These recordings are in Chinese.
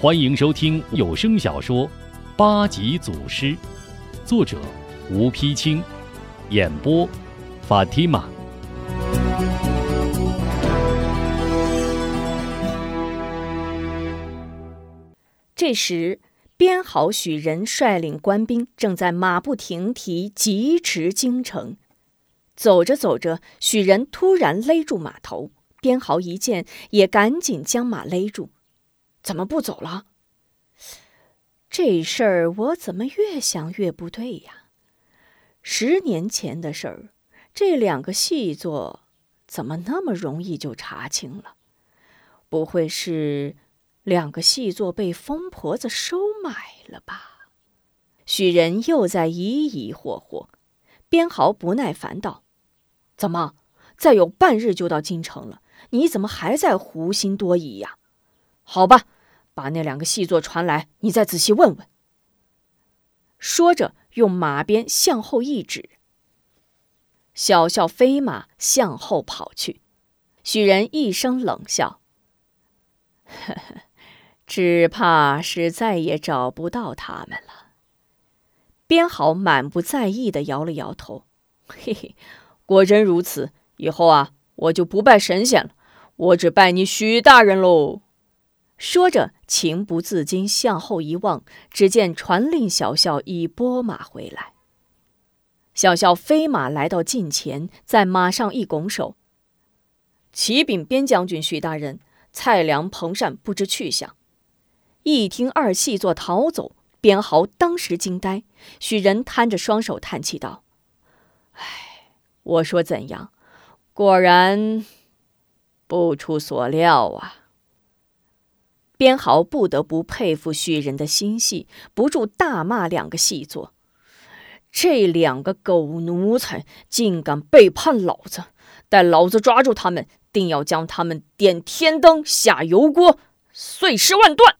欢迎收听有声小说《八级祖师》，作者吴丕清，演播法蒂玛。这时，边豪、许仁率领官兵正在马不停蹄疾驰京城。走着走着，许仁突然勒住马头，边豪一见，也赶紧将马勒住。怎么不走了？这事儿我怎么越想越不对呀？十年前的事儿，这两个细作怎么那么容易就查清了？不会是两个细作被疯婆子收买了吧？许仁又在疑疑惑惑。边豪不耐烦道：“怎么，再有半日就到京城了，你怎么还在狐心多疑呀？好吧。”把那两个细作传来，你再仔细问问。说着，用马鞭向后一指，小校飞马向后跑去。许仁一声冷笑：“呵呵，只怕是再也找不到他们了。”边豪满不在意的摇了摇头：“嘿嘿，果真如此。以后啊，我就不拜神仙了，我只拜你许大人喽。”说着，情不自禁向后一望，只见传令小校已拨马回来。小校飞马来到近前，在马上一拱手：“启禀边将军许大人，蔡良、彭善不知去向。”一听二细作逃走，边豪当时惊呆。许仁摊着双手叹气道：“唉，我说怎样？果然不出所料啊。”边豪不得不佩服许仁的心细，不住大骂两个细作：“这两个狗奴才竟敢背叛老子！待老子抓住他们，定要将他们点天灯下油锅，碎尸万段！”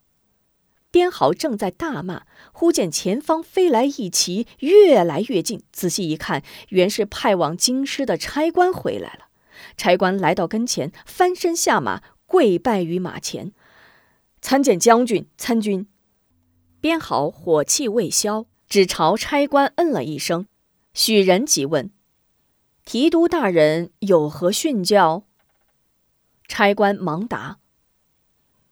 边豪正在大骂，忽见前方飞来一骑，越来越近。仔细一看，原是派往京师的差官回来了。差官来到跟前，翻身下马，跪拜于马前。参见将军、参军。边豪火气未消，只朝差官嗯了一声。许仁急问：“提督大人有何训教？”差官忙答：“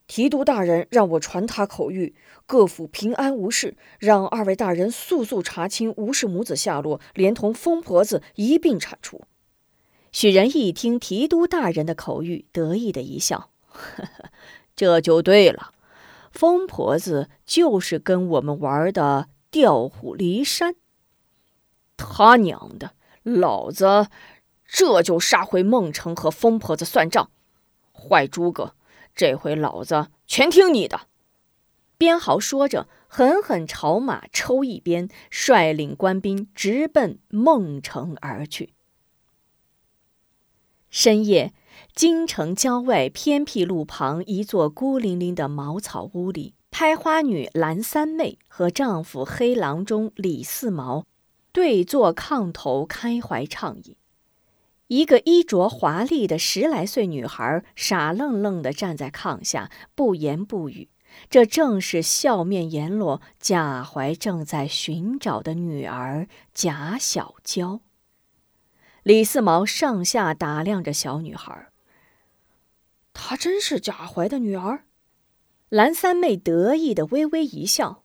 提督大人让我传他口谕，各府平安无事，让二位大人速速查清吴氏母子下落，连同疯婆子一并铲除。”许仁一听提督大人的口谕，得意的一笑：“呵呵。”这就对了，疯婆子就是跟我们玩的调虎离山。他娘的，老子这就杀回孟城和疯婆子算账。坏诸葛，这回老子全听你的！边豪说着，狠狠朝马抽一鞭，率领官兵直奔孟城而去。深夜。京城郊外偏僻路旁，一座孤零零的茅草屋里，拍花女蓝三妹和丈夫黑郎中李四毛对坐炕头，开怀畅饮。一个衣着华丽的十来岁女孩傻愣愣地站在炕下，不言不语。这正是笑面阎罗贾怀正在寻找的女儿贾小娇。李四毛上下打量着小女孩。她真是贾怀的女儿，蓝三妹得意的微微一笑。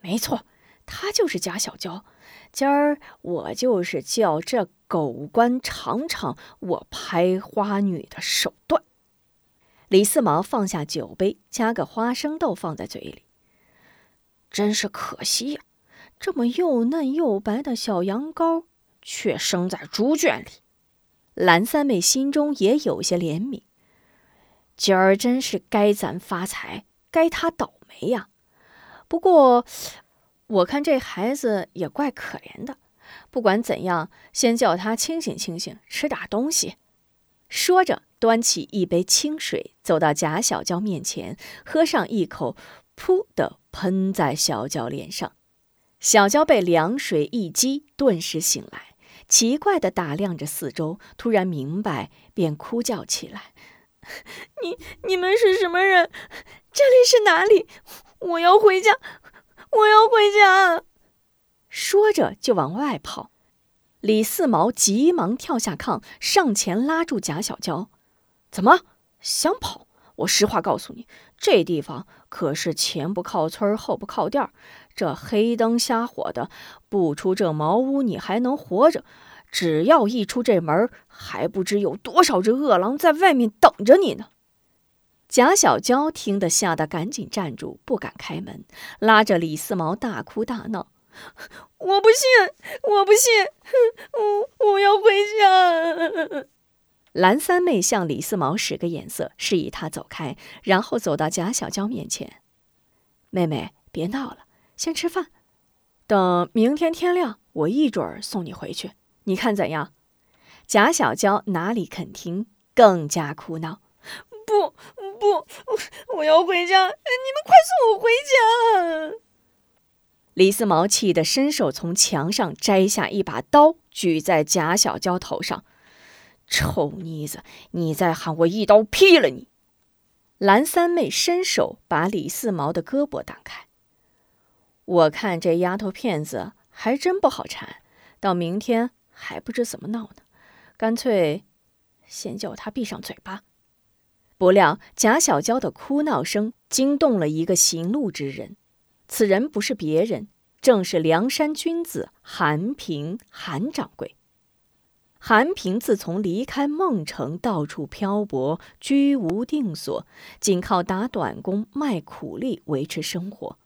没错，她就是贾小娇。今儿我就是叫这狗官尝尝我拍花女的手段。李四毛放下酒杯，夹个花生豆放在嘴里。真是可惜呀，这么又嫩又白的小羊羔，却生在猪圈里。蓝三妹心中也有些怜悯。今儿真是该咱发财，该他倒霉呀。不过，我看这孩子也怪可怜的。不管怎样，先叫他清醒清醒，吃点东西。说着，端起一杯清水，走到贾小娇面前，喝上一口，噗的喷在小娇脸上。小娇被凉水一激，顿时醒来，奇怪的打量着四周，突然明白，便哭叫起来。你你们是什么人？这里是哪里？我要回家，我要回家！说着就往外跑。李四毛急忙跳下炕，上前拉住贾小娇：“怎么想跑？我实话告诉你，这地方可是前不靠村后不靠店这黑灯瞎火的，不出这茅屋你还能活着。只要一出这门，还不知有多少只恶狼在外面等着你呢。”贾小娇听得，吓得赶紧站住，不敢开门，拉着李四毛大哭大闹：“ 我不信，我不信，我我要回家！”蓝三妹向李四毛使个眼色，示意他走开，然后走到贾小娇面前：“妹妹，别闹了，先吃饭，等明天天亮，我一准儿送你回去，你看怎样？”贾小娇哪里肯听，更加哭闹。不不，我要回家！你们快送我回家！李四毛气得伸手从墙上摘下一把刀，举在贾小娇头上：“臭妮子，你再喊我一刀劈了你！”蓝三妹伸手把李四毛的胳膊挡开。我看这丫头片子还真不好缠，到明天还不知怎么闹呢。干脆先叫她闭上嘴巴。不料贾小娇的哭闹声惊动了一个行路之人，此人不是别人，正是梁山君子韩平韩掌柜。韩平自从离开孟城，到处漂泊，居无定所，仅靠打短工、卖苦力维持生活。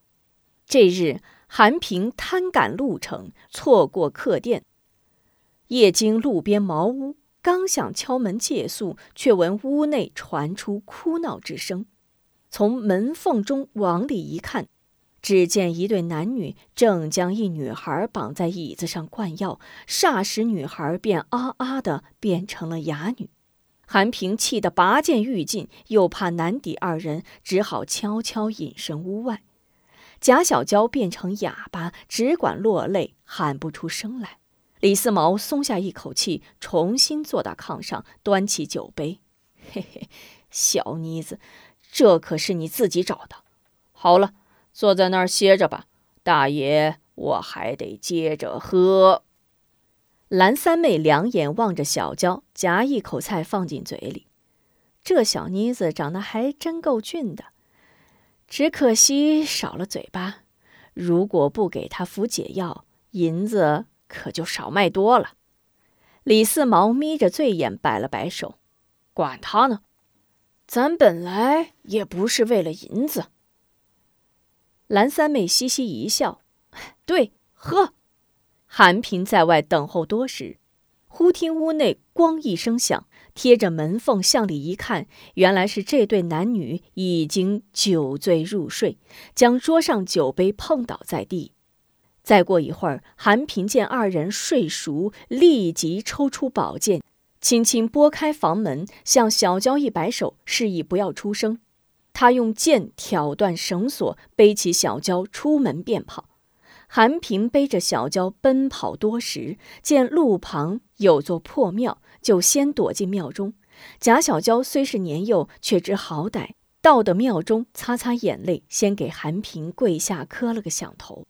这日，韩平贪赶路程，错过客店，夜经路边茅屋。刚想敲门借宿，却闻屋内传出哭闹之声。从门缝中往里一看，只见一对男女正将一女孩绑在椅子上灌药，霎时女孩便啊啊的变成了哑女。韩平气得拔剑欲进，又怕难抵二人，只好悄悄隐身屋外。贾小娇变成哑巴，只管落泪，喊不出声来。李四毛松下一口气，重新坐到炕上，端起酒杯：“ 嘿嘿，小妮子，这可是你自己找的。好了，坐在那儿歇着吧，大爷我还得接着喝。”蓝三妹两眼望着小娇，夹一口菜放进嘴里。这小妮子长得还真够俊的，只可惜少了嘴巴。如果不给他服解药，银子……可就少卖多了。李四毛眯着醉眼，摆了摆手：“管他呢，咱本来也不是为了银子。”蓝三妹嘻嘻一笑：“对，喝。”韩平在外等候多时，忽听屋内“咣”一声响，贴着门缝向里一看，原来是这对男女已经酒醉入睡，将桌上酒杯碰倒在地。再过一会儿，韩平见二人睡熟，立即抽出宝剑，轻轻拨开房门，向小娇一摆手，示意不要出声。他用剑挑断绳索，背起小娇出门便跑。韩平背着小娇奔跑多时，见路旁有座破庙，就先躲进庙中。贾小娇虽是年幼，却知好歹，到的庙中，擦擦眼泪，先给韩平跪下磕了个响头。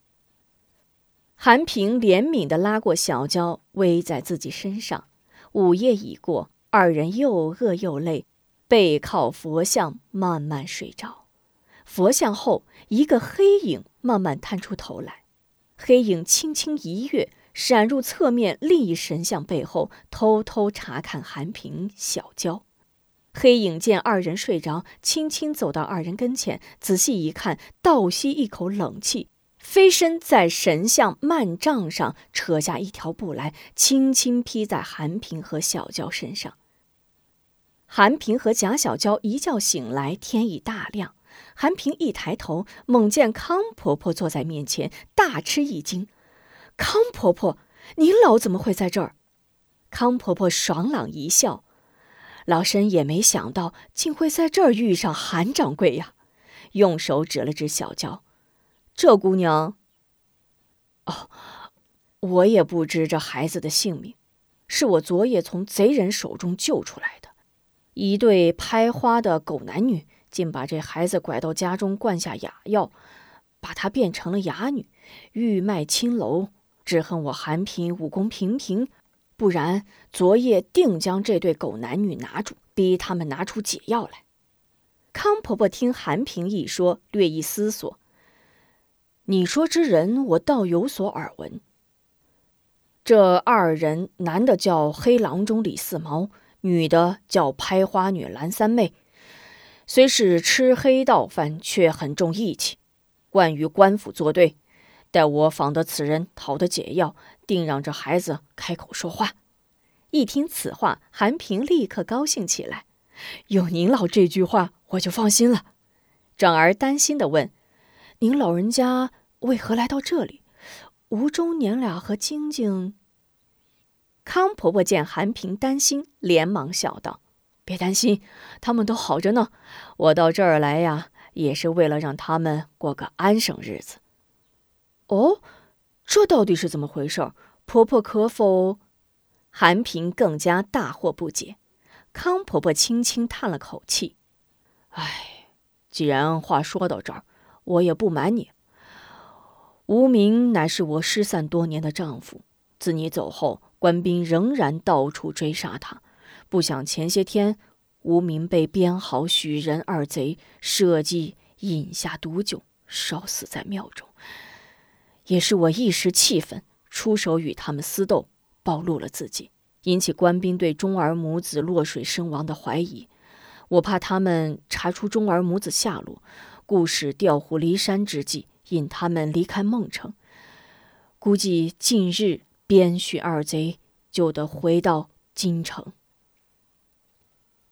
韩平怜悯地拉过小娇，偎在自己身上。午夜已过，二人又饿又累，背靠佛像慢慢睡着。佛像后，一个黑影慢慢探出头来，黑影轻轻一跃，闪入侧面另一神像背后，偷偷查看韩平、小娇。黑影见二人睡着，轻轻走到二人跟前，仔细一看，倒吸一口冷气。飞身在神像幔帐上扯下一条布来，轻轻披在韩平和小娇身上。韩平和贾小娇一觉醒来，天已大亮。韩平一抬头，猛见康婆婆坐在面前，大吃一惊：“康婆婆，您老怎么会在这儿？”康婆婆爽朗一笑：“老身也没想到，竟会在这儿遇上韩掌柜呀。”用手指了指小娇。这姑娘，哦，我也不知这孩子的姓名，是我昨夜从贼人手中救出来的。一对拍花的狗男女，竟把这孩子拐到家中灌下哑药，把她变成了哑女，欲卖青楼。只恨我韩平武功平平，不然昨夜定将这对狗男女拿住，逼他们拿出解药来。康婆婆听韩平一说，略一思索。你说之人，我倒有所耳闻。这二人，男的叫黑郎中李四毛，女的叫拍花女蓝三妹。虽是吃黑道饭，却很重义气，惯与官府作对。待我访得此人，讨得解药，定让这孩子开口说话。一听此话，韩平立刻高兴起来。有您老这句话，我就放心了。转而担心地问：“您老人家为何来到这里？吴中娘俩和晶晶？”康婆婆见韩平担心，连忙笑道：“别担心，他们都好着呢。我到这儿来呀，也是为了让他们过个安生日子。”哦，这到底是怎么回事？婆婆可否？韩平更加大惑不解。康婆婆轻轻叹了口气：“哎，既然话说到这儿，我也不瞒你，无名乃是我失散多年的丈夫。自你走后，官兵仍然到处追杀他。不想前些天，无名被编好许仁二贼设计饮下毒酒，烧死在庙中。”也是我一时气愤，出手与他们私斗，暴露了自己，引起官兵对钟儿母子落水身亡的怀疑。我怕他们查出钟儿母子下落，故使调虎离山之计，引他们离开孟城。估计近日边许二贼就得回到京城。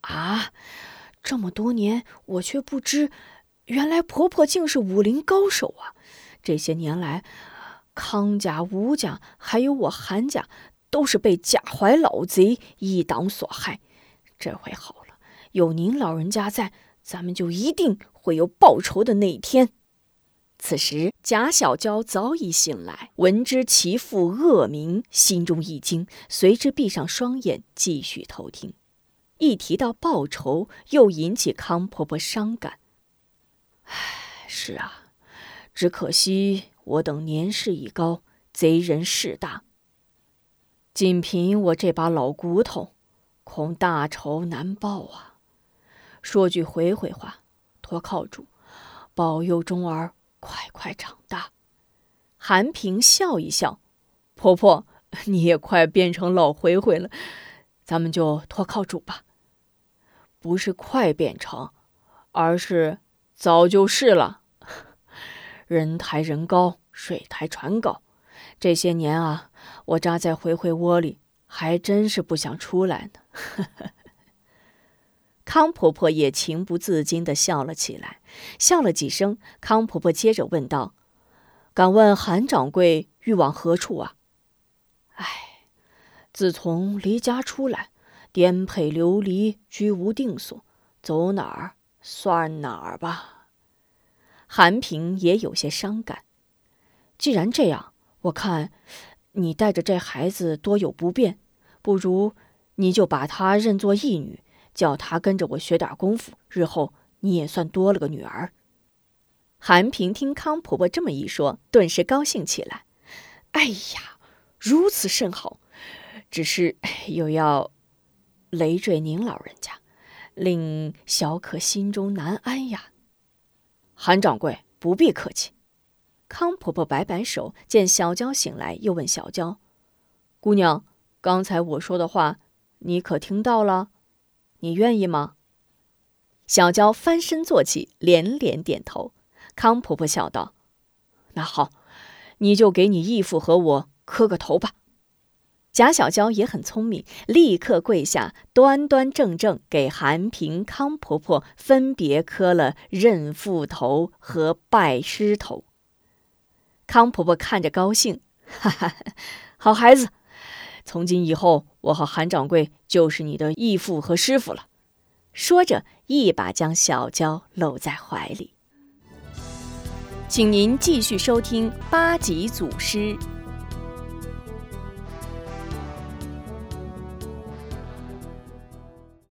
啊，这么多年我却不知，原来婆婆竟是武林高手啊！这些年来，康家、吴家，还有我韩家，都是被贾怀老贼一党所害。这回好了，有您老人家在，咱们就一定会有报仇的那一天。此时，贾小娇早已醒来，闻知其父恶名，心中一惊，随之闭上双眼，继续偷听。一提到报仇，又引起康婆婆伤感。唉，是啊。只可惜我等年事已高，贼人势大。仅凭我这把老骨头，恐大仇难报啊！说句回回话，托靠主，保佑钟儿快快长大。韩平笑一笑：“婆婆，你也快变成老回回了，咱们就托靠主吧。不是快变成，而是早就是了。”人抬人高，水抬船高。这些年啊，我扎在回回窝里，还真是不想出来呢。康婆婆也情不自禁地笑了起来，笑了几声。康婆婆接着问道：“敢问韩掌柜欲往何处啊？”“哎，自从离家出来，颠沛流离，居无定所，走哪儿算哪儿吧。”韩平也有些伤感。既然这样，我看你带着这孩子多有不便，不如你就把她认作义女，叫她跟着我学点功夫，日后你也算多了个女儿。韩平听康婆婆这么一说，顿时高兴起来。哎呀，如此甚好，只是又要累赘您老人家，令小可心中难安呀。韩掌柜不必客气，康婆婆摆摆手，见小娇醒来，又问小娇：“姑娘，刚才我说的话，你可听到了？你愿意吗？”小娇翻身坐起，连连点头。康婆婆笑道：“那好，你就给你义父和我磕个头吧。”贾小娇也很聪明，立刻跪下，端端正正给韩平、康婆婆分别磕了认父头和拜师头。康婆婆看着高兴，哈哈，好孩子，从今以后，我和韩掌柜就是你的义父和师傅了。说着，一把将小娇搂在怀里。请您继续收听八级祖师。